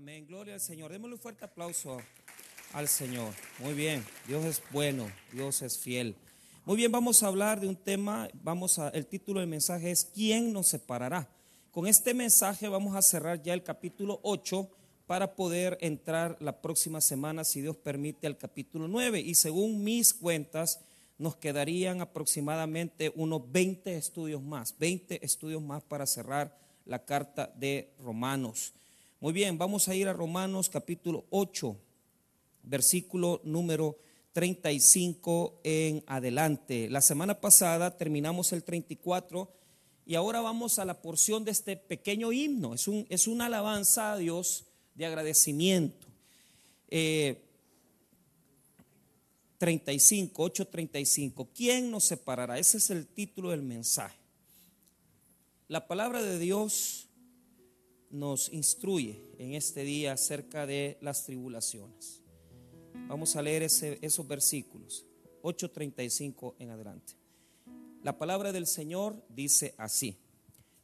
Amén. Gloria al Señor. Démosle un fuerte aplauso al Señor. Muy bien. Dios es bueno. Dios es fiel. Muy bien, vamos a hablar de un tema. Vamos a, el título del mensaje es ¿Quién nos separará? Con este mensaje vamos a cerrar ya el capítulo 8 para poder entrar la próxima semana, si Dios permite, al capítulo 9. Y según mis cuentas, nos quedarían aproximadamente unos 20 estudios más, 20 estudios más para cerrar la carta de Romanos. Muy bien, vamos a ir a Romanos capítulo 8, versículo número 35 en adelante. La semana pasada terminamos el 34 y ahora vamos a la porción de este pequeño himno. Es, un, es una alabanza a Dios de agradecimiento. 35, 8:35. ¿Quién nos separará? Ese es el título del mensaje. La palabra de Dios nos instruye en este día acerca de las tribulaciones. Vamos a leer esos versículos, 8:35 en adelante. La palabra del Señor dice así,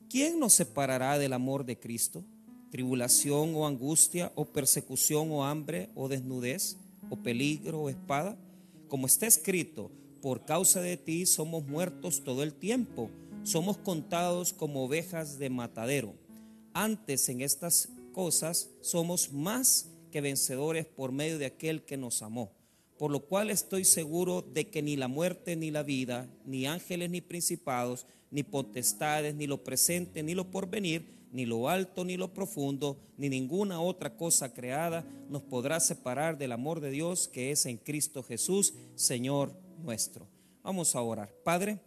¿quién nos separará del amor de Cristo? ¿Tribulación o angustia o persecución o hambre o desnudez o peligro o espada? Como está escrito, por causa de ti somos muertos todo el tiempo, somos contados como ovejas de matadero antes en estas cosas somos más que vencedores por medio de aquel que nos amó. Por lo cual estoy seguro de que ni la muerte ni la vida, ni ángeles ni principados, ni potestades, ni lo presente, ni lo porvenir, ni lo alto, ni lo profundo, ni ninguna otra cosa creada nos podrá separar del amor de Dios que es en Cristo Jesús, Señor nuestro. Vamos a orar. Padre,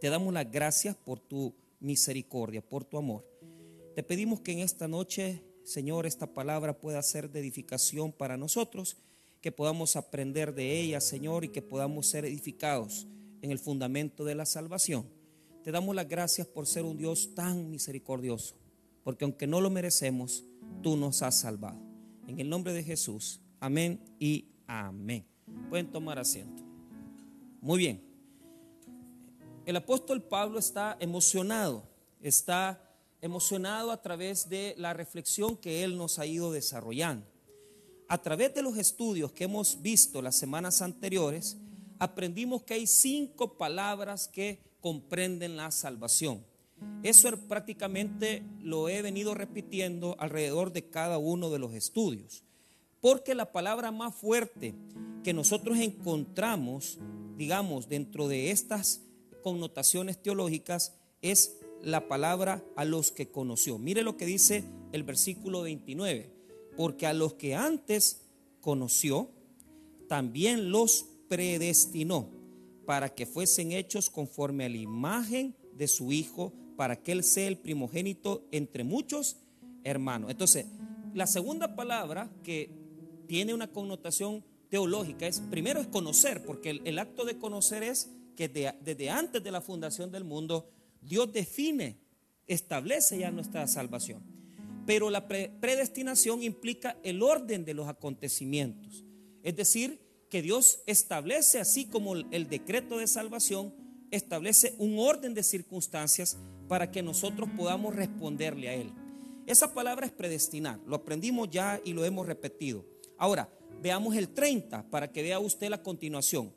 te damos las gracias por tu misericordia, por tu amor. Te pedimos que en esta noche, Señor, esta palabra pueda ser de edificación para nosotros, que podamos aprender de ella, Señor, y que podamos ser edificados en el fundamento de la salvación. Te damos las gracias por ser un Dios tan misericordioso, porque aunque no lo merecemos, tú nos has salvado. En el nombre de Jesús, amén y amén. Pueden tomar asiento. Muy bien. El apóstol Pablo está emocionado, está emocionado a través de la reflexión que Él nos ha ido desarrollando. A través de los estudios que hemos visto las semanas anteriores, aprendimos que hay cinco palabras que comprenden la salvación. Eso prácticamente lo he venido repitiendo alrededor de cada uno de los estudios. Porque la palabra más fuerte que nosotros encontramos, digamos, dentro de estas connotaciones teológicas es la palabra a los que conoció. Mire lo que dice el versículo 29. Porque a los que antes conoció, también los predestinó para que fuesen hechos conforme a la imagen de su Hijo, para que Él sea el primogénito entre muchos hermanos. Entonces, la segunda palabra que tiene una connotación teológica es, primero es conocer, porque el, acto de conocer es que desde antes de la fundación del mundo, Dios define, establece ya nuestra salvación. Pero la predestinación implica el orden de los acontecimientos. Es decir, que Dios establece, así como el decreto de salvación, establece un orden de circunstancias para que nosotros podamos responderle a Él. Esa palabra es predestinar, lo aprendimos ya y lo hemos repetido. Ahora, veamos el 30 para que vea usted la continuación.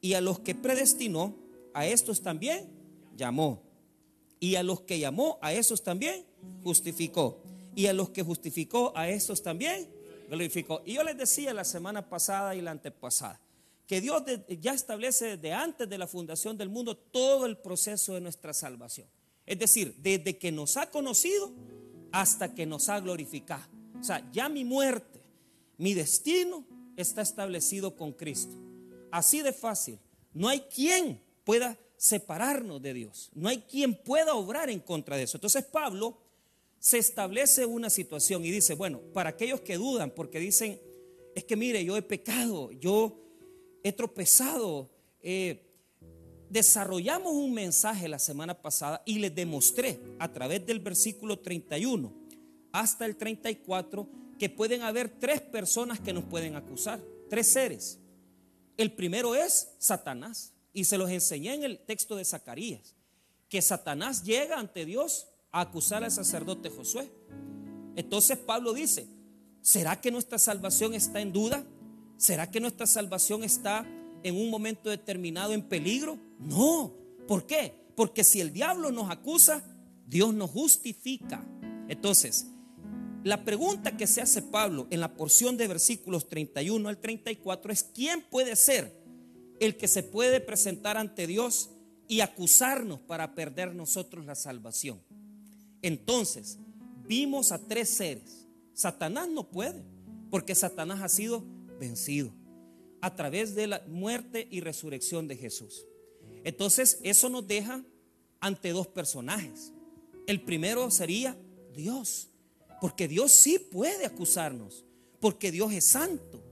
Y a los que predestinó, a estos también llamó. Y a los que llamó, a esos también justificó. Y a los que justificó, a esos también glorificó. Y yo les decía la semana pasada y la antepasada, que Dios ya establece desde antes de la fundación del mundo todo el proceso de nuestra salvación. Es decir, desde que nos ha conocido hasta que nos ha glorificado. O sea, ya mi muerte, mi destino está establecido con Cristo. Así de fácil. No hay quien pueda separarnos de Dios. No hay quien pueda obrar en contra de eso. Entonces Pablo se establece una situación y dice, bueno, para aquellos que dudan, porque dicen, es que mire, yo he pecado, yo he tropezado, eh, desarrollamos un mensaje la semana pasada y les demostré a través del versículo 31 hasta el 34 que pueden haber tres personas que nos pueden acusar, tres seres. El primero es Satanás. Y se los enseñé en el texto de Zacarías, que Satanás llega ante Dios a acusar al sacerdote Josué. Entonces Pablo dice, ¿Será que nuestra salvación está en duda? ¿Será que nuestra salvación está en un momento determinado en peligro? No. ¿Por qué? Porque si el diablo nos acusa, Dios nos justifica. Entonces, la pregunta que se hace Pablo en la porción de versículos 31 al 34 es, ¿quién puede ser el que se puede presentar ante Dios y acusarnos para perder nosotros la salvación? Entonces, vimos a tres seres. Satanás no puede, porque Satanás ha sido vencido a través de la muerte y resurrección de Jesús. Entonces, eso nos deja ante dos personajes. El primero sería Dios, porque Dios sí puede acusarnos, porque Dios es santo,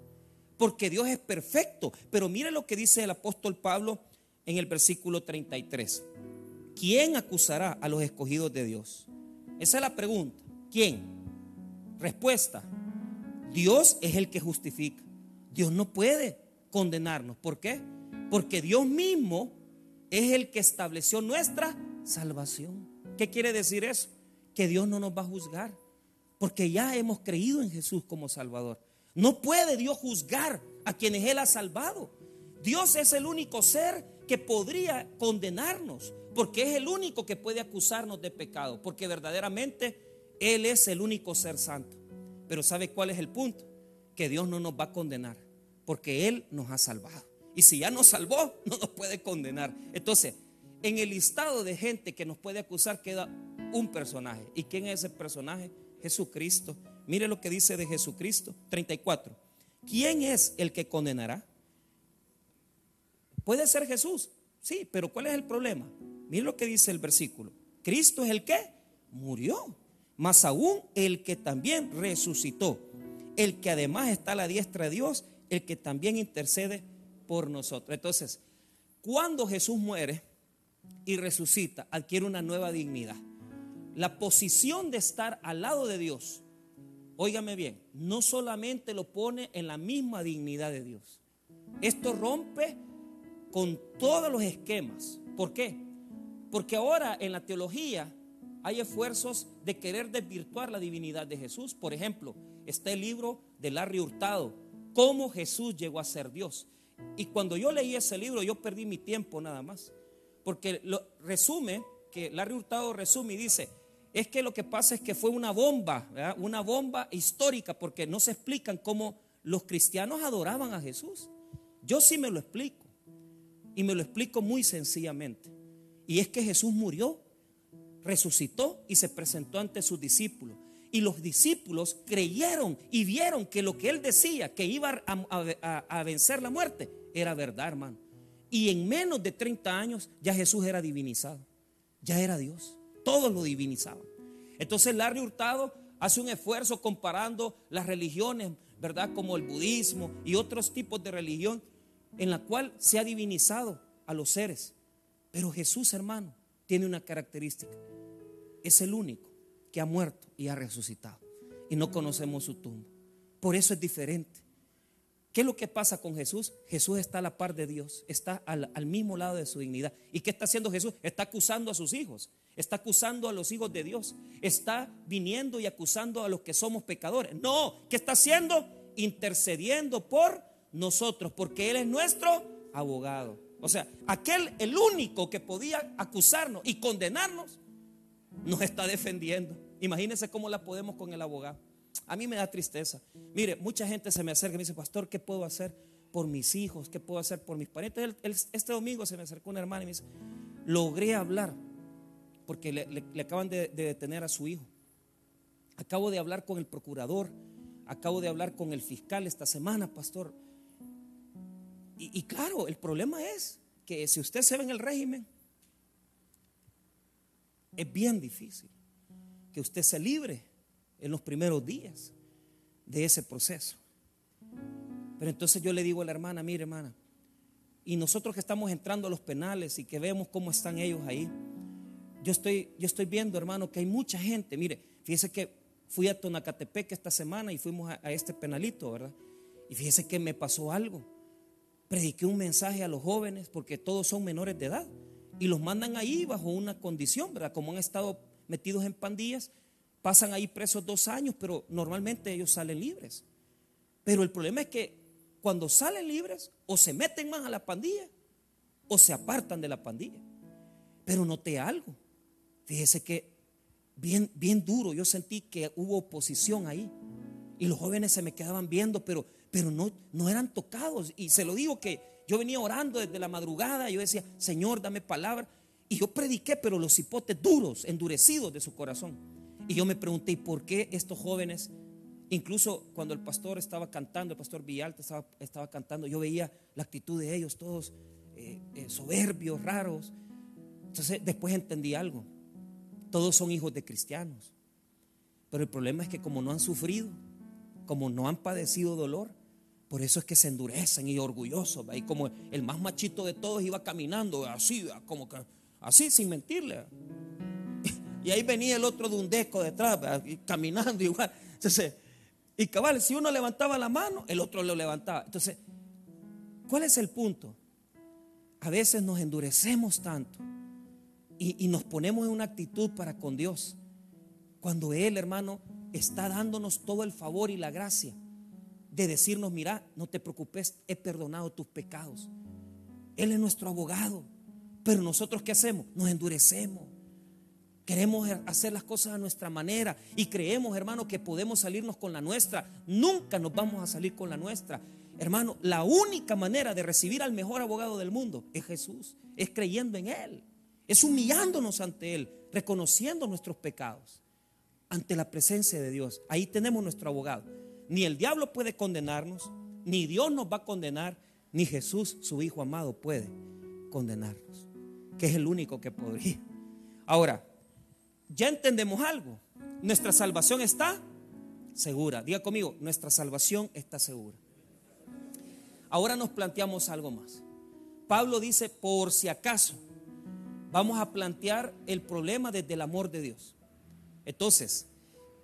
porque Dios es perfecto. Pero mire lo que dice el apóstol Pablo en el versículo 33. ¿Quién acusará a los escogidos de Dios? Esa es la pregunta. ¿Quién? Respuesta. Dios es el que justifica. Dios no puede condenarnos. ¿Por qué? Porque Dios mismo es el que estableció nuestra salvación. ¿Qué quiere decir eso? Que Dios no nos va a juzgar. Porque ya hemos creído en Jesús como Salvador. No puede Dios juzgar a quienes Él ha salvado. Dios es el único ser que podría condenarnos porque es el único que puede acusarnos de pecado, porque verdaderamente Él es el único ser santo. Pero ¿sabe cuál es el punto? Que Dios no nos va a condenar, porque Él nos ha salvado. Y si ya nos salvó, no nos puede condenar. Entonces, en el listado de gente que nos puede acusar queda un personaje. ¿Y quién es ese personaje? Jesucristo. Mire lo que dice de Jesucristo. 34. ¿Quién es el que condenará? Puede ser Jesús, sí, pero ¿cuál es el problema? Mire lo que dice el versículo. Cristo es el que murió, más aún el que también resucitó, el que además está a la diestra de Dios, el que también intercede por nosotros. Entonces, cuando Jesús muere y resucita, adquiere una nueva dignidad. La posición de estar al lado de Dios, óigame bien, no solamente lo pone en la misma dignidad de Dios. Esto rompe con todos los esquemas. ¿Por qué? Porque ahora en la teología hay esfuerzos de querer desvirtuar la divinidad de Jesús. Por ejemplo, está el libro de Larry Hurtado, Cómo Jesús llegó a ser Dios. Y cuando yo leí ese libro, yo perdí mi tiempo nada más. Porque lo resume, que Larry Hurtado resume y dice, es que lo que pasa es que fue una bomba, una bomba histórica, porque no se explican cómo los cristianos adoraban a Jesús. Yo sí me lo explico. Y me lo explico muy sencillamente. Y es que Jesús murió, resucitó y se presentó ante sus discípulos. Y los discípulos creyeron y vieron que lo que él decía, que iba a, vencer la muerte, era verdad, hermano. Y en menos de 30 años ya Jesús era divinizado. Ya era Dios. Todos lo divinizaban. Entonces Larry Hurtado hace un esfuerzo comparando las religiones, ¿verdad? Como el budismo y otros tipos de religión, en la cual se ha divinizado a los seres. Pero Jesús, hermano, tiene una característica. Es el único que ha muerto y ha resucitado. Y no conocemos su tumba. Por eso es diferente. ¿Qué es lo que pasa con Jesús? Jesús está a la par de Dios, está al, mismo lado de su dignidad. ¿Y qué está haciendo Jesús? Está acusando a sus hijos, está acusando a los hijos de Dios, está viniendo y acusando a los que somos pecadores. No, ¿qué está haciendo? Intercediendo por nosotros, porque Él es nuestro abogado. O sea, aquel, el único que podía acusarnos y condenarnos, nos está defendiendo. Imagínense cómo la podemos con el abogado. A mí me da tristeza. Mire, mucha gente se me acerca y me dice, pastor, ¿qué puedo hacer por mis hijos? ¿Qué puedo hacer por mis parientes? este domingo se me acercó una hermana y me dice, logré hablar, porque le, acaban de, de detener a su hijo. Acabo de hablar con el procurador, acabo de hablar con el fiscal esta semana, pastor y, claro, el problema es que si usted se ve en el régimen, es bien difícil que usted se libre en los primeros días de ese proceso. Pero entonces yo le digo a la hermana, mire hermana, y nosotros que estamos entrando a los penales y que vemos cómo están ellos ahí, yo estoy, yo estoy viendo hermano que hay mucha gente, mire, fíjese que fui a Tonacatepec esta semana y fuimos a, a este penalito, ¿verdad? Y fíjese que me pasó algo prediqué un mensaje a los jóvenes porque todos son menores de edad y los mandan ahí bajo una condición, ¿verdad? Como han estado metidos en pandillas, pasan ahí presos dos años, pero normalmente ellos salen libres. Pero el problema es que cuando salen libres o se meten más a la pandilla o se apartan de la pandilla. Pero noté algo. Fíjese que bien, bien duro, yo sentí que hubo oposición ahí. Y los jóvenes se me quedaban viendo, pero, pero no, no eran tocados. Y se lo digo que yo venía orando desde la madrugada. Yo decía, Señor, dame palabra. Y yo prediqué, pero los hipotes duros, endurecidos de su corazón. Y yo me pregunté, ¿y por qué estos jóvenes Incluso cuando el pastor estaba cantando, el pastor Villalta estaba, estaba cantando, yo veía la actitud de ellos, todos eh, eh, soberbios, raros. Entonces después entendí algo. Todos son hijos de cristianos. Pero el problema es que como no han sufrido, como no han padecido dolor, por eso es que se endurecen y orgullosos. Y como el más machito de todos iba caminando así, como que, así sin mentirle. Y ahí venía el otro de un deco detrás, caminando igual. Entonces, y cabal, si uno levantaba la mano, el otro lo levantaba. Entonces, ¿cuál es el punto? A veces nos endurecemos tanto y, nos ponemos en una actitud para con Dios. Cuando Él, hermano, está dándonos todo el favor y la gracia de decirnos, mira, no te preocupes, he perdonado tus pecados. Él es nuestro abogado. Pero nosotros ¿qué hacemos? Nos endurecemos. Queremos hacer las cosas a nuestra manera y creemos, hermano, que podemos salirnos con la nuestra. Nunca nos vamos a salir con la nuestra. Hermano, la única manera de recibir al mejor abogado del mundo es Jesús, es creyendo en Él, es humillándonos ante Él, reconociendo nuestros pecados ante la presencia de Dios. Ahí tenemos nuestro abogado. Ni el diablo puede condenarnos, ni Dios nos va a condenar, ni Jesús, su Hijo amado, puede condenarnos, que es el único que podría. Ahora, ya entendemos algo. Nuestra salvación está segura. Diga conmigo, nuestra salvación está segura. Ahora nos planteamos algo más. Pablo dice, por si acaso, vamos a plantear el problema desde el amor de Dios. Entonces,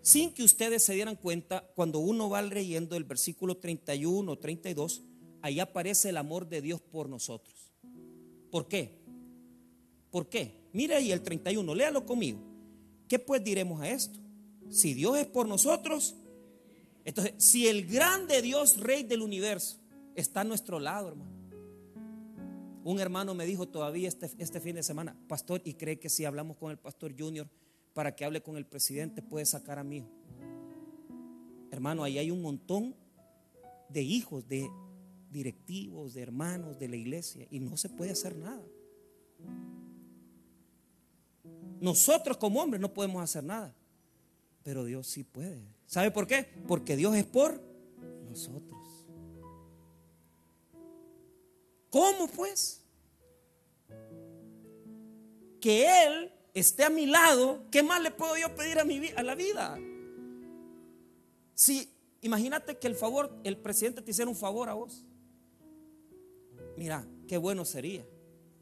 sin que ustedes se dieran cuenta, cuando uno va leyendo el versículo 31 o 32, ahí aparece el amor de Dios por nosotros. ¿Por qué? ¿Por qué? Mire ahí el 31, léalo conmigo. ¿Qué pues diremos a esto? Si Dios es por nosotros, entonces, si el grande Dios, Rey del universo, está a nuestro lado, hermano. Un hermano me dijo todavía este, este fin de semana, pastor, y cree que si hablamos con el pastor Junior para que hable con el presidente, puede sacar a mí. Hermano, ahí hay un montón de hijos, de directivos, de hermanos de la iglesia, y no se puede hacer nada. Nosotros como hombres no podemos hacer nada, pero Dios sí puede. ¿Sabe por qué? Porque Dios es por nosotros. ¿Cómo pues? Que Él esté a mi lado, ¿qué más le puedo yo pedir a, mi, a la vida? Si, imagínate que el favor, el presidente te hiciera un favor a vos. Mira, qué bueno sería.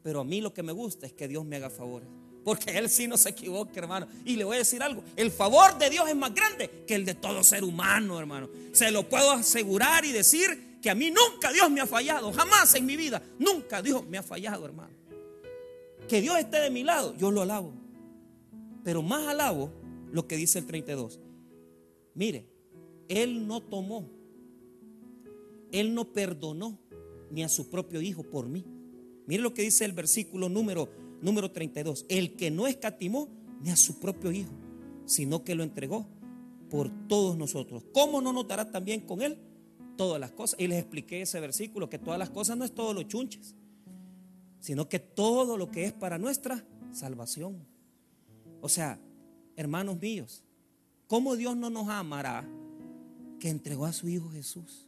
Pero a mí lo que me gusta es que Dios me haga favores. Porque Él sí no se equivoca, hermano. Y le voy a decir algo. El favor de Dios es más grande que el de todo ser humano, hermano. Se lo puedo asegurar y decir que a mí nunca Dios me ha fallado. Jamás en mi vida. Nunca Dios me ha fallado, hermano. Que Dios esté de mi lado, yo lo alabo. Pero más alabo lo que dice el 32. Mire, Él no tomó, Él no perdonó ni a su propio hijo por mí. Mire lo que dice el versículo número número 32, el que no escatimó ni a su propio Hijo, sino que lo entregó por todos nosotros. ¿Cómo no notará también con él todas las cosas? Y les expliqué ese versículo, que todas las cosas no es todo lo chunches, sino que todo lo que es para nuestra salvación. O sea, hermanos míos, ¿cómo Dios no nos amará que entregó a su Hijo Jesús?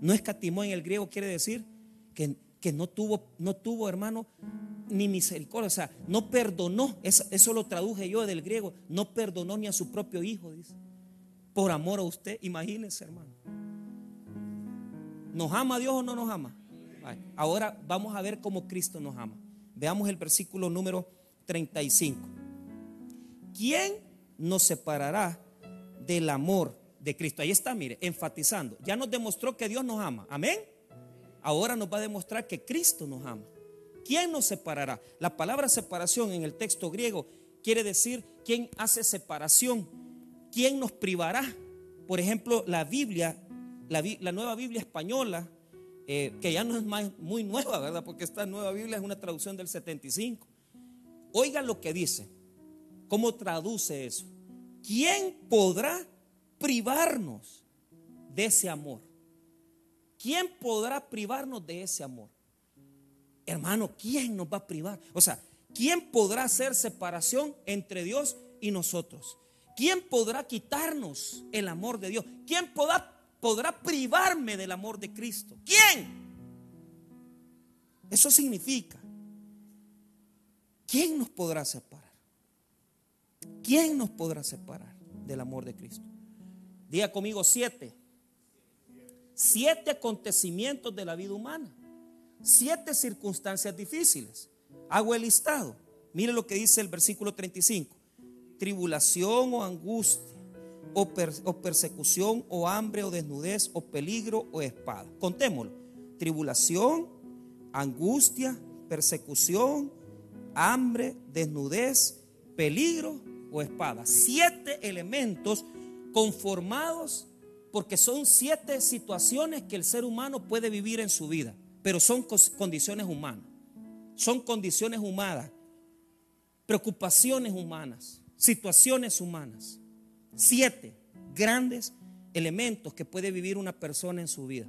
No escatimó en el griego quiere decir que, que no tuvo, no tuvo, hermano, ni misericordia, o sea, no perdonó, eso, eso, lo traduje yo del griego, no perdonó ni a su propio hijo, dice, por amor a usted, imagínense hermano. ¿Nos ama Dios o no nos ama? Ahora vamos a ver cómo Cristo nos ama. Veamos el versículo número 35. ¿Quién nos separará del amor de Cristo? Ahí está, mire, enfatizando. Ya nos demostró que Dios nos ama. Amén. Ahora nos va a demostrar que Cristo nos ama. ¿Quién nos separará? La palabra separación en el texto griego quiere decir quién hace separación ¿quién nos privará? Por ejemplo, la Biblia, la, nueva Biblia española, eh, que ya no es muy nueva, ¿verdad? Porque esta nueva Biblia es una traducción del 75. Oigan lo que dice. ¿Cómo traduce eso? ¿Quién podrá privarnos de ese amor? ¿Quién podrá privarnos de ese amor? Hermano, ¿quién nos va a privar? O sea, ¿quién podrá hacer separación entre Dios y nosotros? ¿Quién podrá quitarnos el amor de Dios? ¿Quién podrá, podrá privarme del amor de Cristo? ¿Quién? Eso significa, ¿quién nos podrá separar? ¿Quién nos podrá separar del amor de Cristo? Diga conmigo siete. Siete acontecimientos de la vida humana. Siete circunstancias difíciles. Hago el listado. Mire lo que dice el versículo 35 tribulación o angustia, o, persecución, o hambre, o desnudez, o peligro, o espada. Contémoslo. Tribulación, angustia, persecución, hambre, desnudez, peligro o espada. Siete elementos conformados porque son siete situaciones que el ser humano puede vivir en su vida, pero son condiciones humanas. Son condiciones humanas, preocupaciones humanas situaciones humanas. Siete grandes elementos que puede vivir una persona en su vida.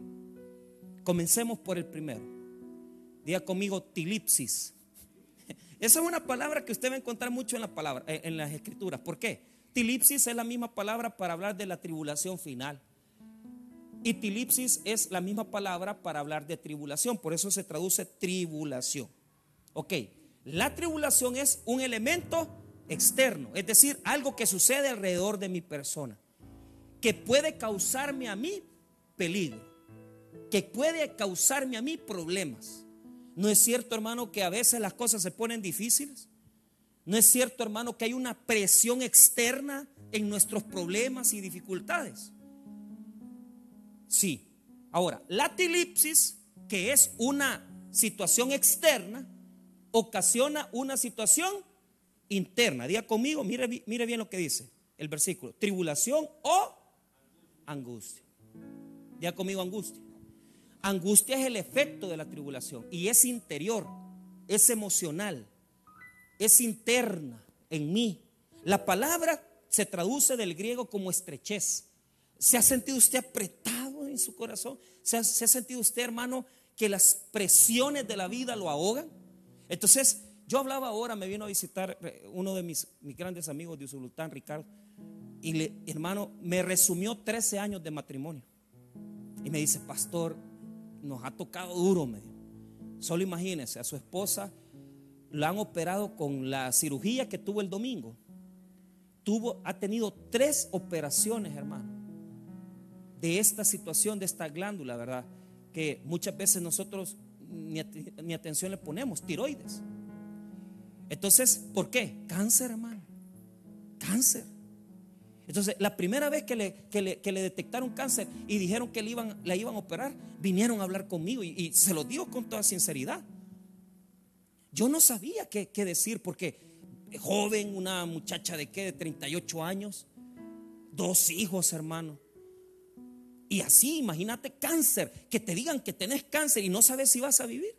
Comencemos por el primero. Diga conmigo tilipsis. Esa es una palabra que usted va a encontrar mucho en, la palabra, en las escrituras. ¿Por qué? Tilipsis es la misma palabra para hablar de la tribulación final. Y es la misma palabra para hablar de tribulación. Por eso se traduce tribulación. Ok, la tribulación es un elemento externo, es decir, algo que sucede alrededor de mi persona, que puede causarme a mí peligro, que puede causarme a mí problemas. ¿No es cierto, hermano, que a veces las cosas se ponen difíciles? ¿No es cierto, hermano, que hay una presión externa en nuestros problemas y dificultades? Sí. Ahora, la tilipsis, que es una situación externa, ocasiona una situación interna. Diga conmigo, mire, bien lo que dice el versículo. Tribulación o angustia. Diga conmigo angustia. Angustia es el efecto de la tribulación y es interior, es emocional, es interna en mí. La palabra se traduce del griego como estrechez. ¿Se ha sentido usted apretado en su corazón? ¿Se ha, ¿Se ha, sentido usted, hermano, que las presiones de la vida lo ahogan? Entonces, yo hablaba ahora, me vino a visitar eh, uno de mis, mis grandes amigos de Usulután, Ricardo, y le, hermano, me resumió 13 años de matrimonio. Y me dice, pastor, nos ha tocado duro, me Solo imagínese, a su esposa la han operado con la cirugía que tuvo el domingo. Tuvo, ha tenido tres operaciones, hermano, de esta situación, de esta glándula, ¿verdad? Que muchas veces nosotros ni, atención le ponemos, tiroides. Entonces, ¿por qué? Cáncer, hermano. Cáncer. Entonces, la primera vez que le, le, detectaron cáncer y dijeron que le iban, la iban a operar, vinieron a hablar conmigo y, se lo digo con toda sinceridad. Yo no sabía qué, qué, decir porque joven, una muchacha de qué, de 38 años, dos hijos, hermano. Y así, imagínate cáncer, que te digan que tenés cáncer y no sabes si vas a vivir.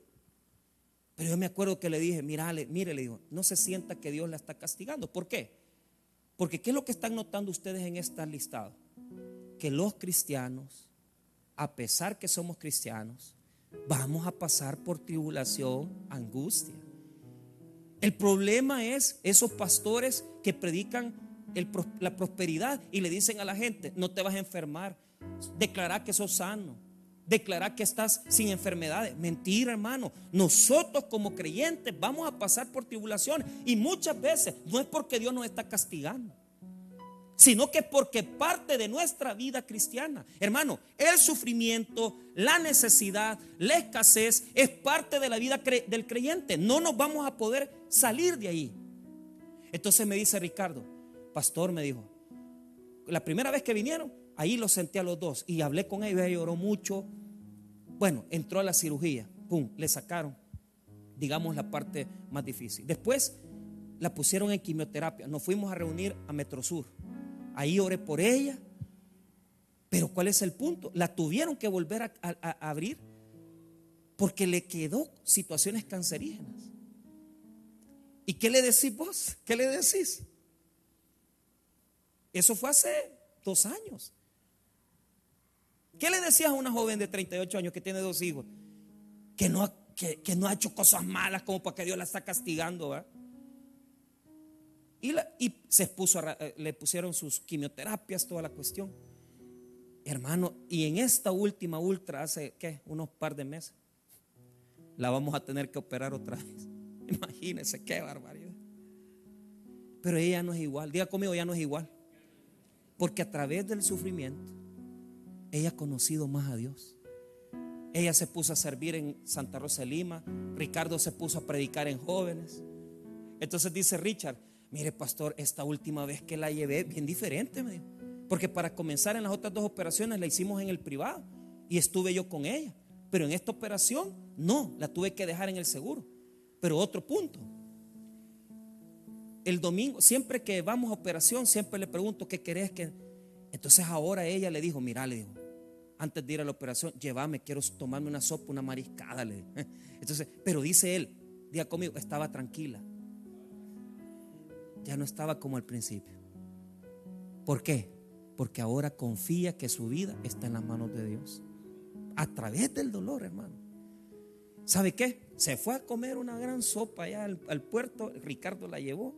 Pero yo me acuerdo que le dije, mírale, mire, le digo, no se sienta que Dios la está castigando. ¿Por qué? Porque ¿qué es lo que están notando ustedes en esta listado? Que los cristianos, a pesar que somos cristianos, vamos a pasar por tribulación, angustia. El problema es esos pastores que predican la prosperidad y le dicen a la gente, no te vas a enfermar, declarar que sos sano, declarar que estás sin enfermedades. Mentira, hermano. Nosotros como creyentes vamos a pasar por tribulaciones y muchas veces no es porque Dios nos está castigando, sino que porque parte de nuestra vida cristiana. Hermano, el sufrimiento, la necesidad, la escasez es parte de la vida del creyente. No nos vamos a poder salir de ahí. Entonces me dice Ricardo, pastor me dijo, la primera vez que vinieron, Ahí los senté a los dos y hablé con ella, ella lloró mucho. Bueno, entró a la cirugía, pum, le sacaron, digamos, la parte más difícil. Después la pusieron en quimioterapia. Nos fuimos a reunir a Metrosur. Ahí oré por ella. Pero ¿cuál es el punto? La tuvieron que volver a, a abrir porque le quedó situaciones cancerígenas. ¿Y qué le decís vos? ¿Qué le decís? Eso fue hace dos años. ¿Qué le decías a una joven de 38 años que tiene dos hijos? Que no, que, no ha hecho cosas malas como para que Dios la está castigando. Y, y se puso eh, le pusieron sus quimioterapias, toda la cuestión. Hermano, y en esta última ultra, hace, ¿qué? Unos par de meses, la vamos a tener que operar otra vez. Imagínense qué barbaridad. Pero ella no es igual. Diga conmigo, ya no es igual. Porque a través del sufrimiento, ella ha conocido más a Dios. Ella se puso a servir en Santa Rosa de Lima. Ricardo se puso a predicar en jóvenes. Entonces dice Richard, mire pastor, esta última vez que la llevé, bien diferente. Porque para comenzar en las otras dos operaciones la hicimos en el privado y estuve yo con ella. Pero en esta operación no, la tuve que dejar en el seguro. Pero otro punto. El domingo, siempre que vamos a operación, siempre le pregunto, ¿qué querés que? Entonces ahora ella le dijo, mira, le dijo, antes de ir a la operación, llévame, quiero tomarme una sopa, una mariscada. Le Entonces, pero dice él, diga conmigo, estaba tranquila. Ya no estaba como al principio. ¿Por qué? Porque ahora confía que su vida está en las manos de Dios a través del dolor, hermano. ¿Sabe qué? Se fue a comer una gran sopa allá al, puerto, Ricardo la llevó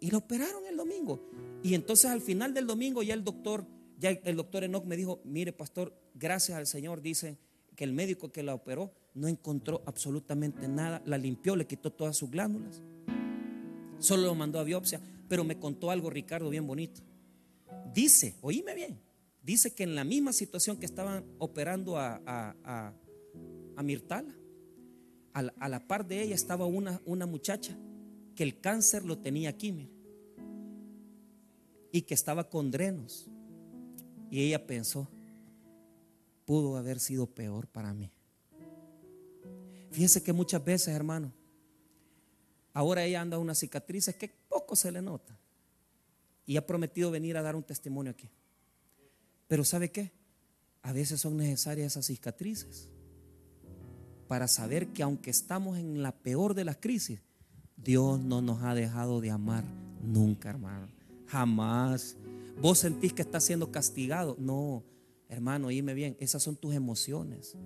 y la operaron el domingo. Y entonces al final del domingo ya el doctor, ya el doctor Enoch me dijo, mire pastor, gracias al Señor, dice que el médico que la operó no encontró absolutamente nada, la limpió, le quitó todas sus glándulas, solo lo mandó a biopsia, pero me contó algo Ricardo bien bonito. Dice, oíme bien, dice que en la misma situación que estaban operando a, a, Mirtala, a, la par de ella estaba una, una muchacha que el cáncer lo tenía aquí, y que estaba con drenos. Y ella pensó, pudo haber sido peor para mí. Fíjense que muchas veces, hermano, ahora ella anda una cicatriz que poco se le nota. Y ha prometido venir a dar un testimonio aquí. Pero ¿sabe qué? A veces son necesarias esas cicatrices para saber que aunque estamos en la peor de las crisis, Dios no nos ha dejado de amar nunca, hermano. Jamás. Vos sentís que estás siendo castigado. No, hermano, oíme bien, esas son tus emociones.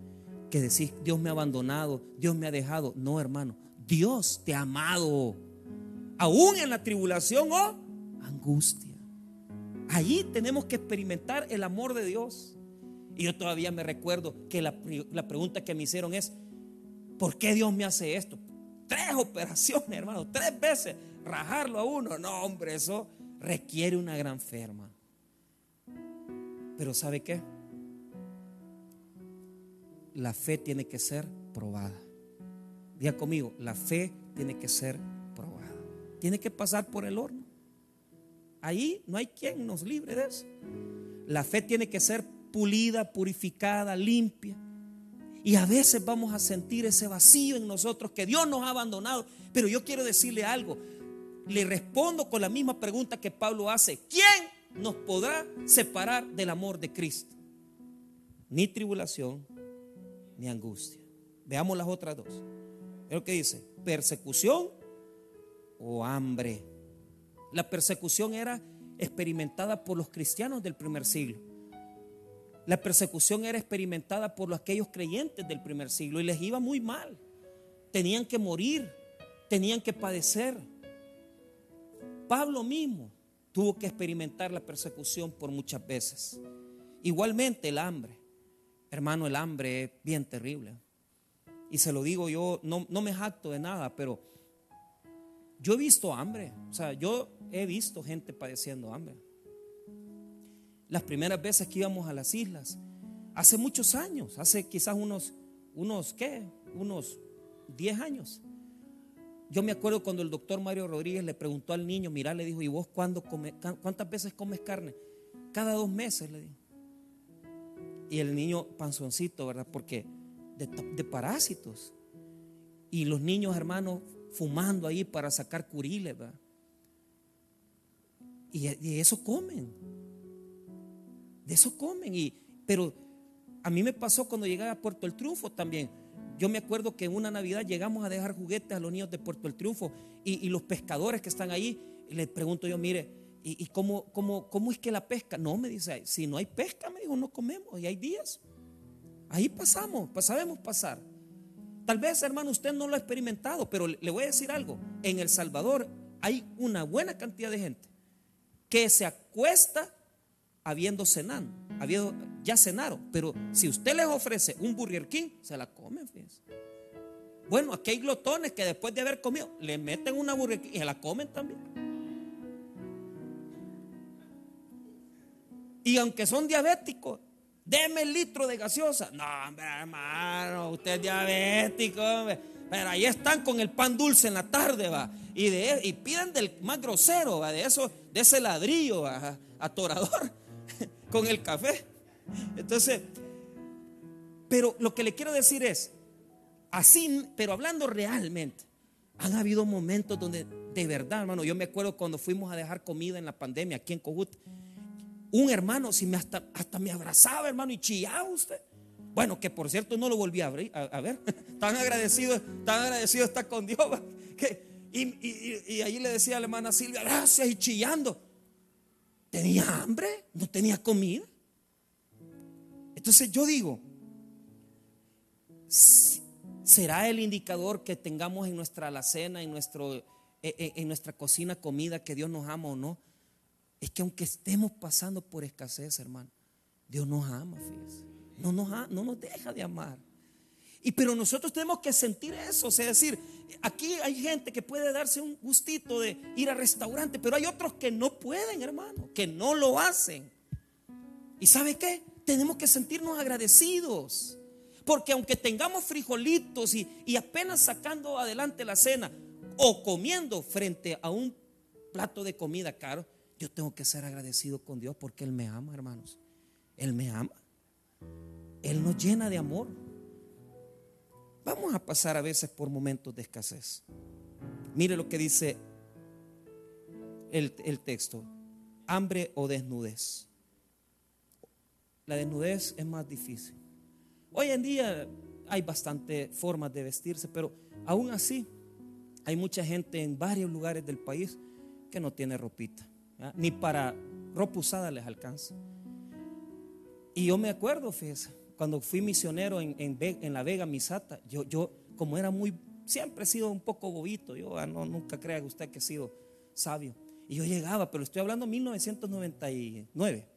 Que decís, Dios me ha abandonado, Dios me ha dejado. No, hermano, Dios te ha amado. Aún en la tribulación o oh, angustia. Allí tenemos que experimentar el amor de Dios. Y yo todavía me recuerdo que la, pregunta que me hicieron es, ¿por qué Dios me hace esto? Tres operaciones, hermano, tres veces, rajarlo a uno. No, hombre, eso requiere una gran ferma. Pero ¿sabe qué? La fe tiene que ser probada. Diga conmigo, la fe tiene que ser probada. Tiene que pasar por el horno. Ahí no hay quien nos libre de eso. La fe tiene que ser pulida, purificada, limpia. Y a veces vamos a sentir ese vacío en nosotros que Dios nos ha abandonado. Pero yo quiero decirle algo. Le respondo con la misma pregunta que Pablo hace. ¿Quién nos podrá separar del amor de Cristo? Ni tribulación, ni angustia. Veamos las otras dos. Lo que dice. Persecución o hambre la persecución era experimentada por los cristianos del primer siglo. La persecución era experimentada por aquellos creyentes del primer siglo y les iba muy mal. Tenían que morir, tenían que padecer. Pablo mismo tuvo que experimentar la persecución por muchas veces. Igualmente el hambre. Hermano, el hambre es bien terrible. Y se lo digo yo, no, no me jacto de nada, pero yo he visto hambre. O sea, yo he visto gente padeciendo hambre. Las primeras veces que íbamos a las islas, hace muchos años, hace quizás unos, unos, ¿qué? Unos 10 años. Yo me acuerdo cuando el doctor Mario Rodríguez le preguntó al niño, mira, le dijo, ¿y vos cuándo come, cuántas veces comes carne? Cada dos meses, le dijo. Y el niño panzoncito, ¿verdad? Porque de, de parásitos. Y los niños, hermanos, fumando ahí para sacar curiles, ¿verdad? Y, y eso comen. De eso comen. Y, pero a mí me pasó cuando llegué a Puerto El Triunfo también. Yo me acuerdo que en una Navidad llegamos a dejar juguetes a los niños de Puerto El Triunfo y, los pescadores que están ahí, les pregunto yo, mire, ¿y, cómo, cómo, cómo, es que la pesca? No, me dice, si no hay pesca, me dijo, no comemos y hay días. Ahí pasamos, sabemos pasar. Tal vez, hermano, usted no lo ha experimentado, pero le voy a decir algo. En El Salvador hay una buena cantidad de gente que se acuesta habiendo cenado, habiendo, ya cenaron, pero si usted les ofrece un Burger se la comen, fíjense. Bueno, aquí hay glotones que después de haber comido, le meten una Burger y se la comen también. Y aunque son diabéticos, deme el litro de gaseosa. No, hombre, hermano, usted es diabético, Pero ahí están con el pan dulce en la tarde, va. Y, de, y piden del más grosero, va, de eso, de ese ladrillo, va, atorador, con el café. Entonces, pero lo que le quiero decir es, así, pero hablando realmente, han habido momentos donde de verdad, hermano, yo me acuerdo cuando fuimos a dejar comida en la pandemia aquí en Cojut, un hermano si me hasta, hasta me abrazaba, hermano, y chillaba usted. Bueno, que por cierto no lo volví a, ver. Tan agradecido, tan agradecido está con Dios. y, ahí le decía a la hermana Silvia, gracias, y chillando. ¿Tenía hambre? ¿No tenía comida? Entonces yo digo, ¿será el indicador que tengamos en nuestra alacena, en, nuestro, e, e, en nuestra cocina comida que Dios nos ama o no? Es que aunque estemos pasando por escasez, hermano, Dios nos ama, fíjese. No nos, no nos deja de amar. Y pero nosotros tenemos que sentir eso, o sea, decir, aquí hay gente que puede darse un gustito de ir al restaurante, pero hay otros que no pueden, hermano, que no lo hacen. ¿Y sabe qué? Tenemos que sentirnos agradecidos. Porque aunque tengamos frijolitos y, apenas sacando adelante la cena o comiendo frente a un plato de comida caro, yo tengo que ser agradecido con Dios porque Él me ama, hermanos. Él me ama. Él nos llena de amor. Vamos a pasar a veces por momentos de escasez. Mire lo que dice el, el texto. Hambre o desnudez la desnudez es más difícil. Hoy en día hay bastante formas de vestirse, pero aún así hay mucha gente en varios lugares del país que no tiene ropita, ni para ropa usada les alcanza. Y yo me acuerdo, fíjese, cuando fui misionero en, en, la Vega Misata, yo, yo, como era muy, siempre he sido un poco bobito, yo ah, no, nunca crea usted que he sido sabio. Y yo llegaba, pero estoy hablando de 1999.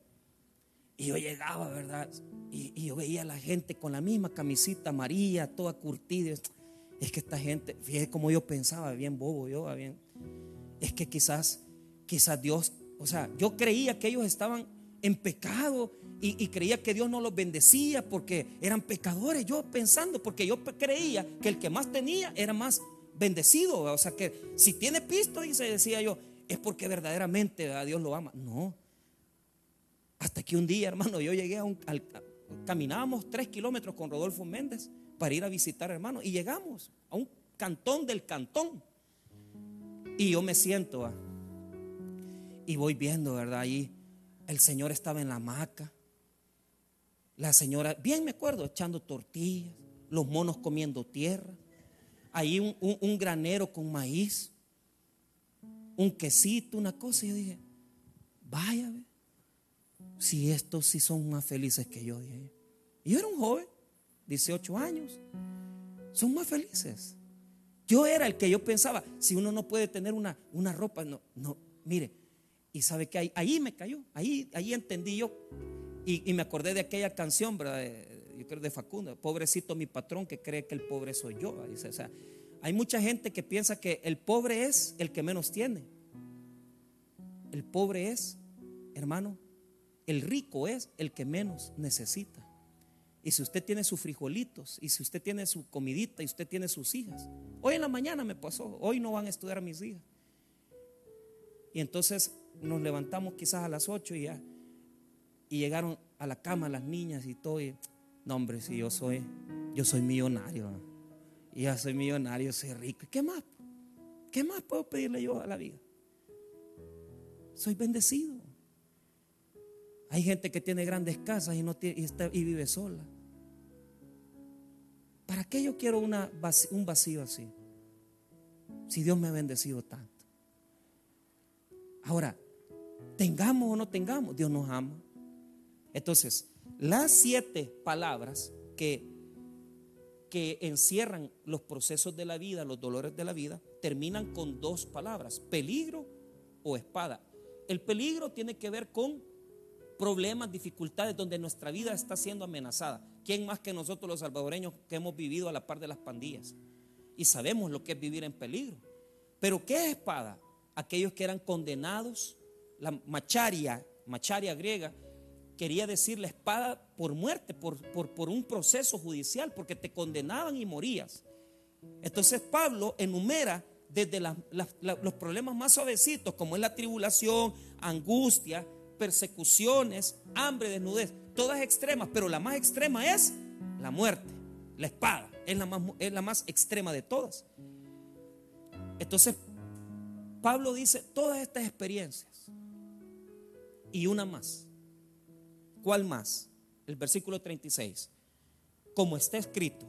Y yo llegaba, ¿verdad? Y, yo veía a la gente con la misma camisita amarilla, toda curtida. Es que esta gente, fíjate como yo pensaba, bien bobo yo, bien. Es que quizás, quizás Dios, o sea, yo creía que ellos estaban en pecado y, creía que Dios no los bendecía porque eran pecadores. Yo pensando, porque yo creía que el que más tenía era más bendecido. O sea, que si tiene pisto, dice, decía yo, es porque verdaderamente a Dios lo ama. No, hasta que un día, hermano, yo llegué a un... caminábamos tres kilómetros con Rodolfo Méndez para ir a visitar, hermano, y llegamos a un cantón del cantón. Y yo me siento, y voy viendo, ¿verdad? Ahí el Señor estaba en la hamaca. La señora, bien me acuerdo, echando tortillas, los monos comiendo tierra. Ahí un, un granero con maíz, un quesito, una cosa. Y yo dije, vaya, si estos sí son más felices que yo, dije Y yo era un joven, 18 años, son más felices. Yo era el que yo pensaba, si uno no puede tener una, una ropa, no, no, mire, y sabe que ahí, ahí me cayó, ahí, ahí entendí yo, y, me acordé de aquella canción, ¿verdad? yo creo de Facundo, pobrecito mi patrón que cree que el pobre soy yo. O sea, hay mucha gente que piensa que el pobre es el que menos tiene. El pobre es, hermano, el rico es el que menos necesita. Y si usted tiene sus frijolitos, y si usted tiene su comidita, y usted tiene sus hijas. Hoy en la mañana me pasó, hoy no van a estudiar a mis hijas. Y entonces nos levantamos quizás a las 8 y ya. Y llegaron a la cama las niñas y todo. Y, no, hombre, si yo soy, yo soy millonario. Y ya soy millonario, soy rico. ¿Qué más? ¿Qué más puedo pedirle yo a la vida? soy bendecido. Hay gente que tiene grandes casas y, no tiene, y, vive sola. ¿Para qué yo quiero un vacío así? Si Dios me ha bendecido tanto. Ahora, tengamos o no tengamos, Dios nos ama. Entonces, las siete palabras que, que encierran los procesos de la vida, los dolores de la vida, terminan con dos palabras, peligro o espada. El peligro tiene que ver con problemas, dificultades donde nuestra vida está siendo amenazada. ¿Quién más que nosotros los salvadoreños que hemos vivido a la par de las pandillas? Y sabemos lo que es vivir en peligro. Pero ¿qué es espada? Aquellos que eran condenados, la macharia, macharia griega, quería decir la espada por muerte, por, por, un proceso judicial, porque te condenaban y morías. Entonces Pablo enumera desde los problemas más suavecitos, como es la tribulación, angustia, persecuciones, hambre, desnudez, todas extremas, pero la más extrema es la muerte, la espada, es la más, es la más extrema de todas. Entonces, Pablo dice todas estas experiencias y una más. ¿Cuál más? El versículo 36. Como está escrito,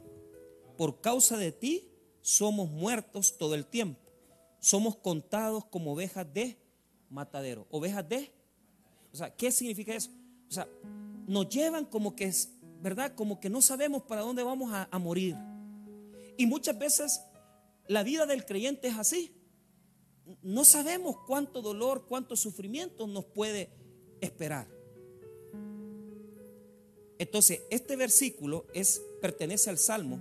por causa de ti somos muertos todo el tiempo. Somos contados como ovejas de matadero. Ovejas de o sea, ¿qué significa eso? O sea, nos llevan como que es, ¿verdad? Como que no sabemos para dónde vamos a, morir. Y muchas veces la vida del creyente es así. No sabemos cuánto dolor, cuánto sufrimiento nos puede esperar. Entonces, este versículo es, pertenece al Salmo,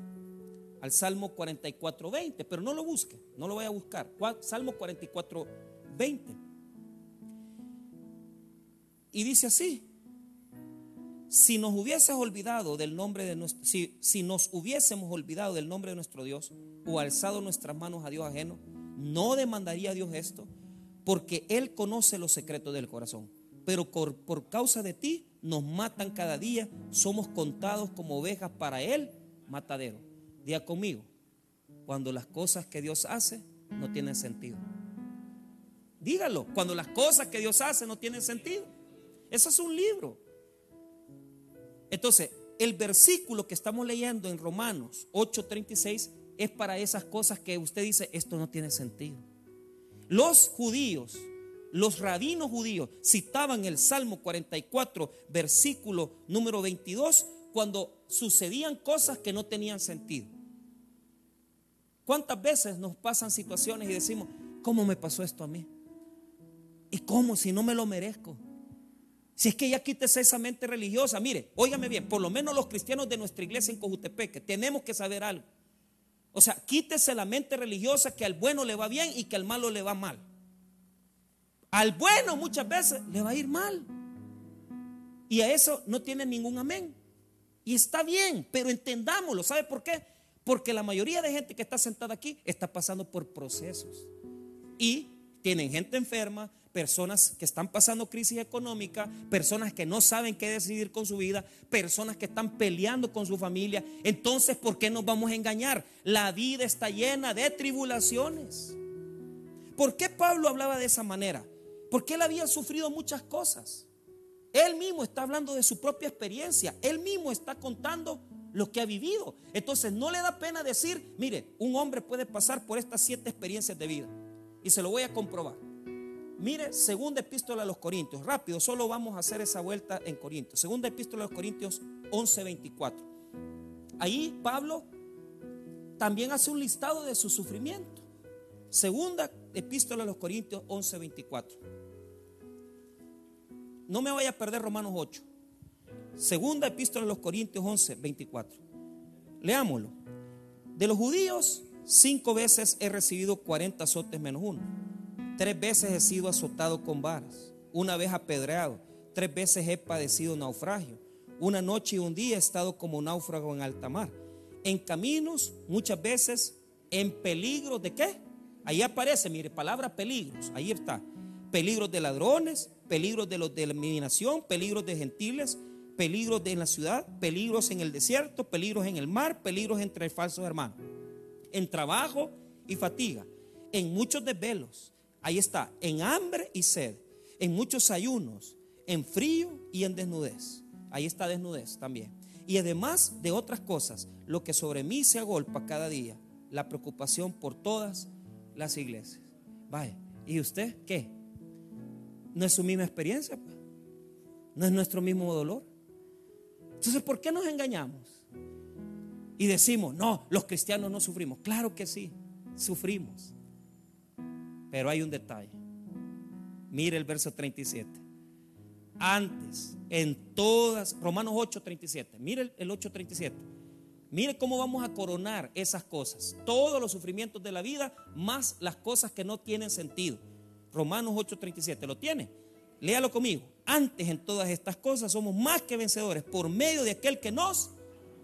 al Salmo 44, 20, pero no lo busque, no lo voy a buscar. Salmo 44, 20. Y dice así, si nos hubieses olvidado del nombre de nuestro, si, si nos hubiésemos olvidado del nombre de nuestro Dios o alzado nuestras manos a Dios ajeno, no demandaría a Dios esto, porque Él conoce los secretos del corazón. Pero por, por causa de ti nos matan cada día, somos contados como ovejas para Él, matadero. Día conmigo, cuando las cosas que Dios hace no tienen sentido. Dígalo, cuando las cosas que Dios hace no tienen sentido. Eso es un libro. Entonces, el versículo que estamos leyendo en Romanos 8:36 es para esas cosas que usted dice, esto no tiene sentido. Los judíos, los rabinos judíos citaban el Salmo 44, versículo número 22, cuando sucedían cosas que no tenían sentido. ¿Cuántas veces nos pasan situaciones y decimos, ¿cómo me pasó esto a mí? ¿Y cómo si no me lo merezco? Si es que ya quítese esa mente religiosa, mire, óigame bien, por lo menos los cristianos de nuestra iglesia en Cojutepeque, tenemos que saber algo. O sea, quítese la mente religiosa que al bueno le va bien y que al malo le va mal. Al bueno muchas veces le va a ir mal. Y a eso no tiene ningún amén. Y está bien, pero entendámoslo. ¿Sabe por qué? Porque la mayoría de gente que está sentada aquí está pasando por procesos. Y tienen gente enferma, personas que están pasando crisis económica, personas que no saben qué decidir con su vida, personas que están peleando con su familia. Entonces, ¿por qué nos vamos a engañar? La vida está llena de tribulaciones. ¿Por qué Pablo hablaba de esa manera? Porque él había sufrido muchas cosas. Él mismo está hablando de su propia experiencia. Él mismo está contando lo que ha vivido. Entonces no le da pena decir, mire, un hombre puede pasar por estas siete experiencias de vida. Y se lo voy a comprobar. Mire, segunda epístola a los Corintios, rápido, solo vamos a hacer esa vuelta en Corintios. Segunda epístola a los Corintios 11:24. Ahí Pablo también hace un listado de su sufrimiento. Segunda epístola a los Corintios 11:24. No me vaya a perder Romanos 8. Segunda epístola a los Corintios 11:24. Leámoslo. De los judíos, cinco veces he recibido 40 azotes menos uno. Tres veces he sido azotado con varas, una vez apedreado, tres veces he padecido naufragio. Una noche y un día he estado como náufrago en alta mar. En caminos, muchas veces en peligro de qué? Ahí aparece, mire, palabra peligros, ahí está. Peligros de ladrones, peligros de la eliminación, peligros de gentiles, peligros de la ciudad, peligros en el desierto, peligros en el mar, peligros entre falsos hermanos. En trabajo y fatiga, en muchos desvelos, Ahí está, en hambre y sed, en muchos ayunos, en frío y en desnudez. Ahí está desnudez también. Y además de otras cosas, lo que sobre mí se agolpa cada día, la preocupación por todas las iglesias. Vaya, ¿y usted qué? ¿No es su misma experiencia? Pues? ¿No es nuestro mismo dolor? Entonces, ¿por qué nos engañamos? Y decimos, no, los cristianos no sufrimos. Claro que sí, sufrimos. Pero hay un detalle. Mire el verso 37. Antes, en todas, Romanos 8, 37. Mire el 8, 37. Mire cómo vamos a coronar esas cosas. Todos los sufrimientos de la vida, más las cosas que no tienen sentido. Romanos 8, 37. ¿Lo tiene? Léalo conmigo. Antes en todas estas cosas somos más que vencedores por medio de aquel que nos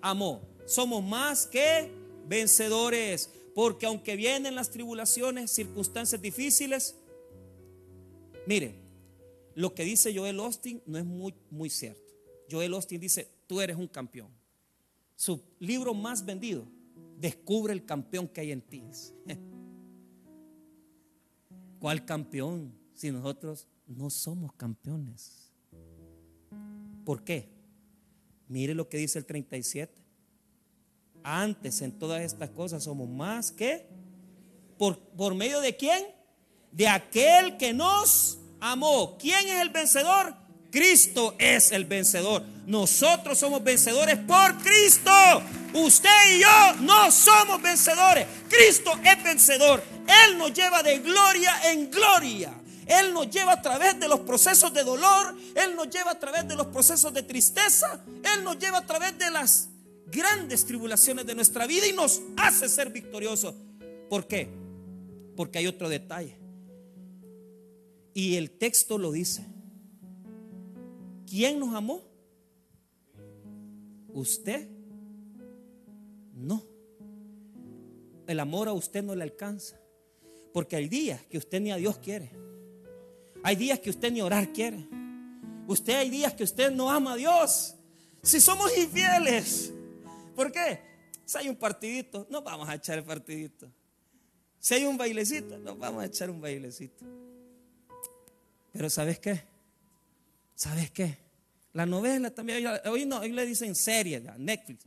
amó. Somos más que vencedores. Porque aunque vienen las tribulaciones, circunstancias difíciles, mire, lo que dice Joel Austin no es muy, muy cierto. Joel Austin dice, tú eres un campeón. Su libro más vendido, descubre el campeón que hay en ti. ¿Cuál campeón si nosotros no somos campeones? ¿Por qué? Mire lo que dice el 37. Antes en todas estas cosas somos más que por, por medio de quién? De aquel que nos amó. ¿Quién es el vencedor? Cristo es el vencedor. Nosotros somos vencedores por Cristo. Usted y yo no somos vencedores. Cristo es vencedor. Él nos lleva de gloria en gloria. Él nos lleva a través de los procesos de dolor. Él nos lleva a través de los procesos de tristeza. Él nos lleva a través de las grandes tribulaciones de nuestra vida y nos hace ser victoriosos. ¿Por qué? Porque hay otro detalle. Y el texto lo dice. ¿Quién nos amó? ¿Usted? No. El amor a usted no le alcanza. Porque hay días que usted ni a Dios quiere. Hay días que usted ni orar quiere. Usted hay días que usted no ama a Dios. Si somos infieles, ¿Por qué? Si hay un partidito, no vamos a echar el partidito. Si hay un bailecito, no vamos a echar un bailecito. Pero ¿sabes qué? ¿Sabes qué? La novela también, hoy, no, hoy le dicen series, Netflix.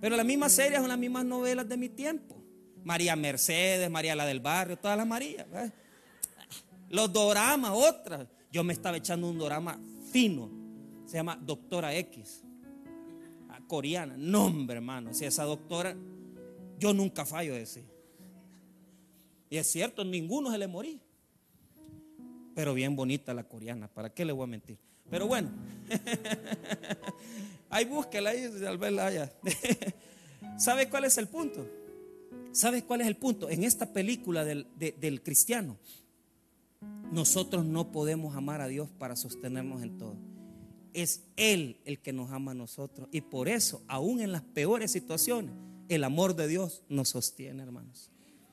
Pero las mismas series son las mismas novelas de mi tiempo. María Mercedes, María la del Barrio, todas las Marías. Los doramas, otras. Yo me estaba echando un dorama fino. Se llama Doctora X coreana. Nombre, hermano. Si esa doctora, yo nunca fallo de decir. Y es cierto, ninguno se le morí. Pero bien bonita la coreana, ¿para qué le voy a mentir? Pero bueno, ahí búsquela ahí, al verla allá. ¿Sabe cuál es el punto? ¿Sabe cuál es el punto? En esta película del, del cristiano, nosotros no podemos amar a Dios para sostenernos en todo es Él el que nos ama a nosotros. Y por eso, aún en las peores situaciones, el amor de Dios nos sostiene, hermanos.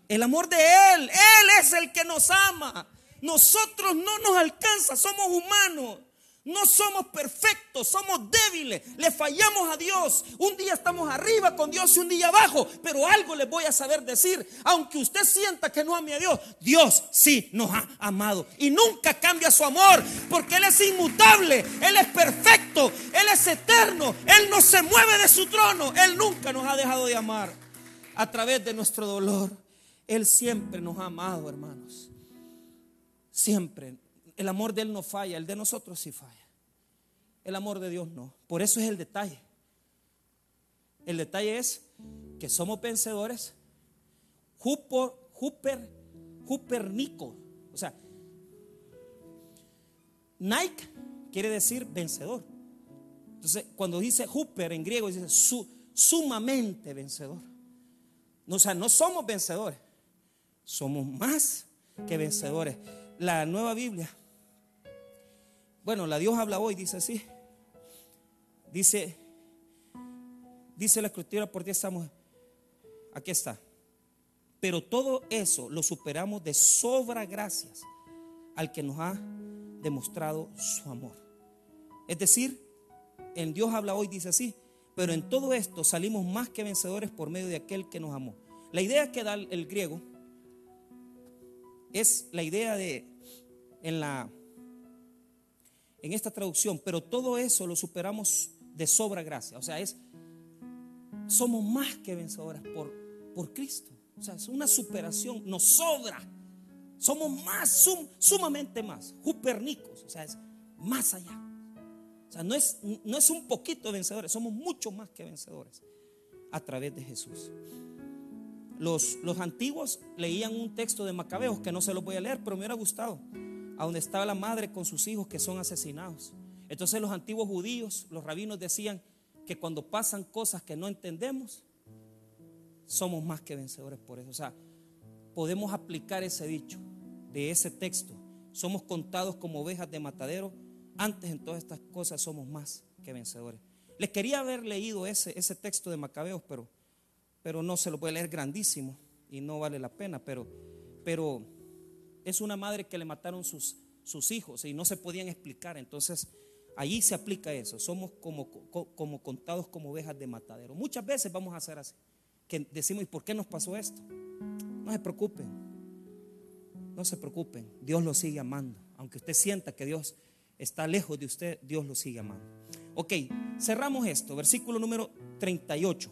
El amor de Él, Él es el que nos ama. Nosotros no nos alcanza, somos humanos. No somos perfectos, somos débiles, le fallamos a Dios. Un día estamos arriba con Dios y un día abajo, pero algo les voy a saber decir. Aunque usted sienta que no ame a Dios, Dios sí nos ha amado y nunca cambia su amor, porque Él es inmutable, Él es perfecto, Él es eterno, Él no se mueve de su trono, Él nunca nos ha dejado de amar a través de nuestro dolor. Él siempre nos ha amado, hermanos. Siempre el amor de Él no falla, el de nosotros sí falla. El amor de Dios no. Por eso es el detalle. El detalle es que somos vencedores. Juper, Jupernico. O sea, Nike quiere decir vencedor. Entonces, cuando dice Juper en griego, dice sumamente vencedor. o sea, no somos vencedores, somos más que vencedores. La nueva Biblia bueno, la Dios habla hoy, dice así. Dice, dice la escritura, por ti estamos, aquí está. Pero todo eso lo superamos de sobra gracias al que nos ha demostrado su amor. Es decir, en Dios habla hoy, dice así, pero en todo esto salimos más que vencedores por medio de aquel que nos amó. La idea que da el griego es la idea de, en la en esta traducción, pero todo eso lo superamos de sobra gracia. O sea, es, somos más que vencedores por, por Cristo. O sea, es una superación, nos sobra. Somos más, sumamente más, jupernicos, o sea, es más allá. O sea, no es, no es un poquito vencedores, somos mucho más que vencedores a través de Jesús. Los, los antiguos leían un texto de Macabeos que no se lo voy a leer, pero me hubiera gustado, a donde estaba la madre con sus hijos que son asesinados. Entonces los antiguos judíos, los rabinos decían que cuando pasan cosas que no entendemos, somos más que vencedores por eso. O sea, podemos aplicar ese dicho de ese texto. Somos contados como ovejas de matadero. Antes en todas estas cosas somos más que vencedores. Les quería haber leído ese, ese texto de Macabeos, pero, pero no se lo puede leer grandísimo y no vale la pena. Pero, pero es una madre que le mataron sus, sus hijos y no se podían explicar. Entonces, allí se aplica eso. Somos como, como contados como ovejas de matadero. Muchas veces vamos a hacer así. Que decimos, ¿y por qué nos pasó esto? No se preocupen. No se preocupen. Dios lo sigue amando. Aunque usted sienta que Dios está lejos de usted, Dios lo sigue amando. Ok, cerramos esto. Versículo número 38.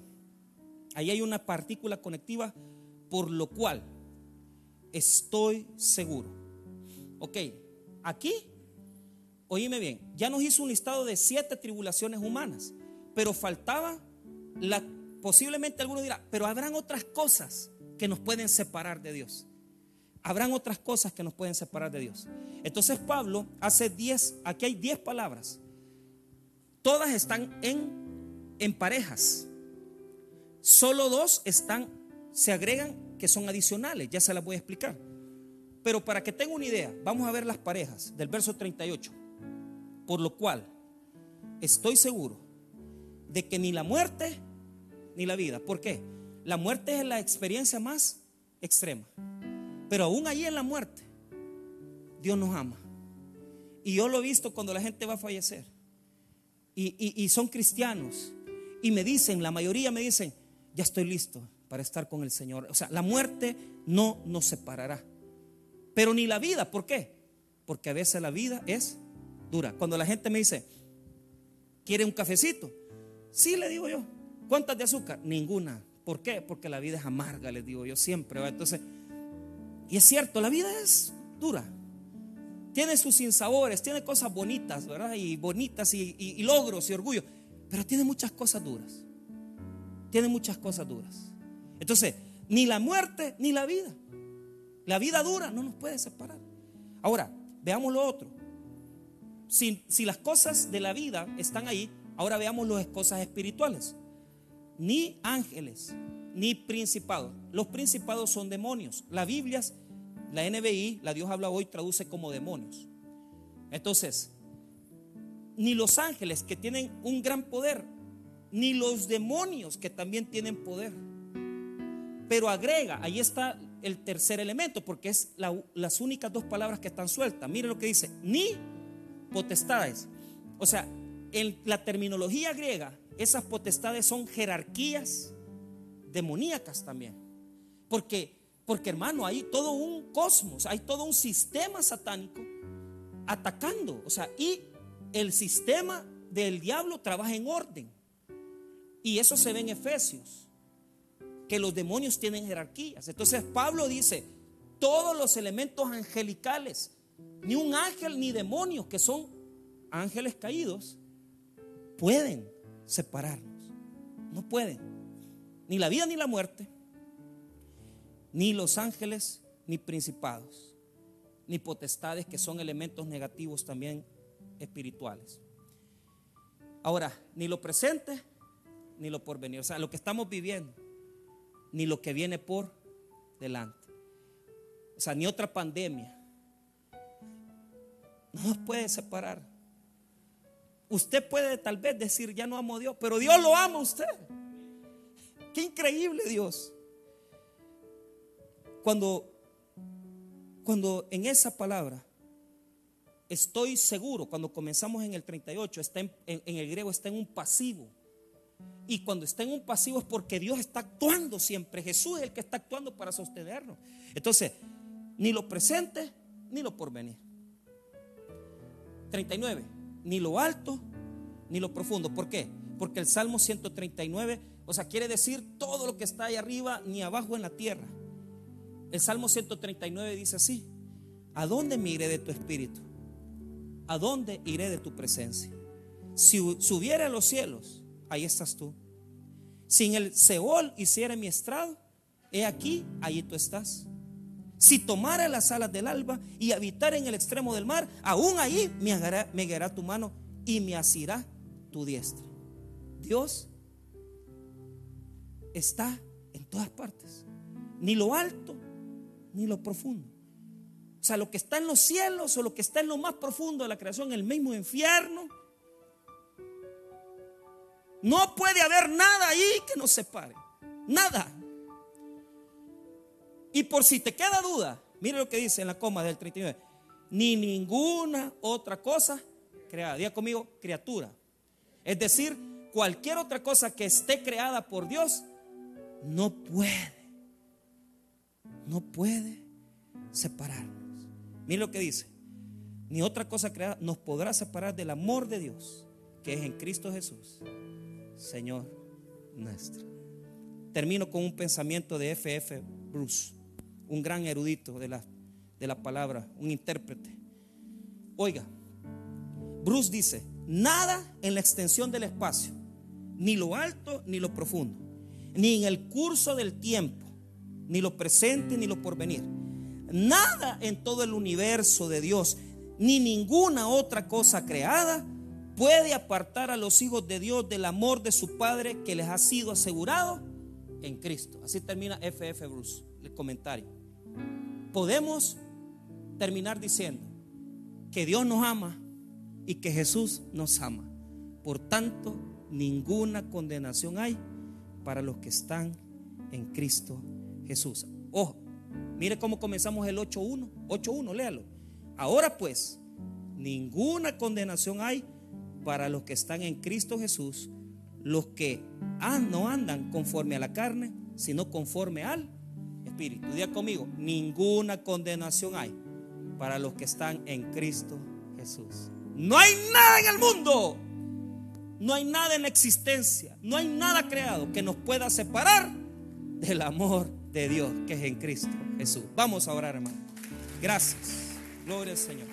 Ahí hay una partícula conectiva, por lo cual estoy seguro. Ok, aquí, oíme bien, ya nos hizo un listado de siete tribulaciones humanas, pero faltaba la, posiblemente alguno dirá, pero habrán otras cosas que nos pueden separar de Dios. Habrán otras cosas que nos pueden separar de Dios. Entonces Pablo hace 10, aquí hay 10 palabras. Todas están en, en parejas. Solo dos están, se agregan que son adicionales. Ya se las voy a explicar. Pero para que tenga una idea, vamos a ver las parejas del verso 38. Por lo cual, estoy seguro de que ni la muerte ni la vida. ¿Por qué? La muerte es la experiencia más extrema. Pero aún allí en la muerte, Dios nos ama. Y yo lo he visto cuando la gente va a fallecer. Y, son cristianos. Y me dicen, la mayoría me dicen, ya estoy listo para estar con el Señor. O sea, la muerte no nos separará. Pero ni la vida, ¿por qué? Porque a veces la vida es dura. Cuando la gente me dice, ¿quiere un cafecito? Sí, le digo yo. ¿Cuántas de azúcar? Ninguna. ¿Por qué? Porque la vida es amarga, les digo yo siempre. Entonces, y es cierto, la vida es dura. Tiene sus sinsabores, tiene cosas bonitas, ¿verdad? Y bonitas y, logros y orgullo. Pero tiene muchas cosas duras. Tiene muchas cosas duras. Entonces, ni la muerte ni la vida. La vida dura no nos puede separar. Ahora, veamos lo otro. Si, si las cosas de la vida están ahí, ahora veamos las cosas espirituales ni ángeles, ni principados. Los principados son demonios. La Biblia, la NBI, la Dios habla hoy, traduce como demonios. Entonces, ni los ángeles que tienen un gran poder, ni los demonios que también tienen poder. Pero agrega, ahí está el tercer elemento, porque es las únicas dos palabras que están sueltas. Miren lo que dice, ni potestades. O sea, en la terminología griega, esas potestades son jerarquías demoníacas también. Porque, porque hermano, hay todo un cosmos, hay todo un sistema satánico atacando. O sea, y el sistema del diablo trabaja en orden. Y eso se ve en Efesios, que los demonios tienen jerarquías. Entonces Pablo dice, todos los elementos angelicales, ni un ángel ni demonios, que son ángeles caídos, pueden separarnos. No pueden. Ni la vida ni la muerte, ni los ángeles, ni principados, ni potestades que son elementos negativos también espirituales. Ahora, ni lo presente, ni lo porvenir. O sea, lo que estamos viviendo, ni lo que viene por delante. O sea, ni otra pandemia. No nos puede separar. Usted puede tal vez decir, ya no amo a Dios, pero Dios lo ama a usted. Qué increíble Dios. Cuando, cuando en esa palabra, estoy seguro, cuando comenzamos en el 38, está en, en el griego está en un pasivo. Y cuando está en un pasivo es porque Dios está actuando siempre. Jesús es el que está actuando para sostenernos. Entonces, ni lo presente ni lo porvenir. 39. ni lo alto, ni lo profundo. ¿Por qué? Porque el Salmo 139, o sea, quiere decir todo lo que está ahí arriba, ni abajo en la tierra. El Salmo 139 dice así, ¿a dónde me iré de tu espíritu? ¿A dónde iré de tu presencia? Si subiera a los cielos, ahí estás tú. Si en el Seol hiciera mi estrado, he aquí, ahí tú estás. Si tomara las alas del alba y habitar en el extremo del mar, aún ahí me, me guiará tu mano y me asirá tu diestra. Dios está en todas partes. Ni lo alto, ni lo profundo. O sea, lo que está en los cielos o lo que está en lo más profundo de la creación, el mismo infierno. No puede haber nada ahí que nos separe. Nada. Y por si te queda duda, mire lo que dice en la coma del 39. Ni ninguna otra cosa creada. Diga conmigo, criatura. Es decir, cualquier otra cosa que esté creada por Dios no puede, no puede separarnos. Mire lo que dice. Ni otra cosa creada nos podrá separar del amor de Dios, que es en Cristo Jesús, Señor nuestro. Termino con un pensamiento de F.F. Bruce, un gran erudito de la, de la palabra, un intérprete. Oiga, Bruce dice, nada en la extensión del espacio, ni lo alto ni lo profundo, ni en el curso del tiempo, ni lo presente ni lo porvenir Nada en todo el universo de Dios, ni ninguna otra cosa creada, puede apartar a los hijos de Dios del amor de su Padre que les ha sido asegurado en Cristo. Así termina FF Bruce, el comentario. Podemos terminar diciendo que Dios nos ama y que Jesús nos ama. Por tanto, ninguna condenación hay para los que están en Cristo Jesús. Ojo, Mire cómo comenzamos el 8.1. 8.1, léalo. Ahora pues, ninguna condenación hay para los que están en Cristo Jesús, los que no andan conforme a la carne, sino conforme al Espíritu. Diga conmigo, ninguna condenación hay para los que están en Cristo Jesús. No hay nada en el mundo, no hay nada en la existencia, no hay nada creado que nos pueda separar del amor de Dios que es en Cristo Jesús. Vamos a orar, hermano. Gracias. Gloria al Señor.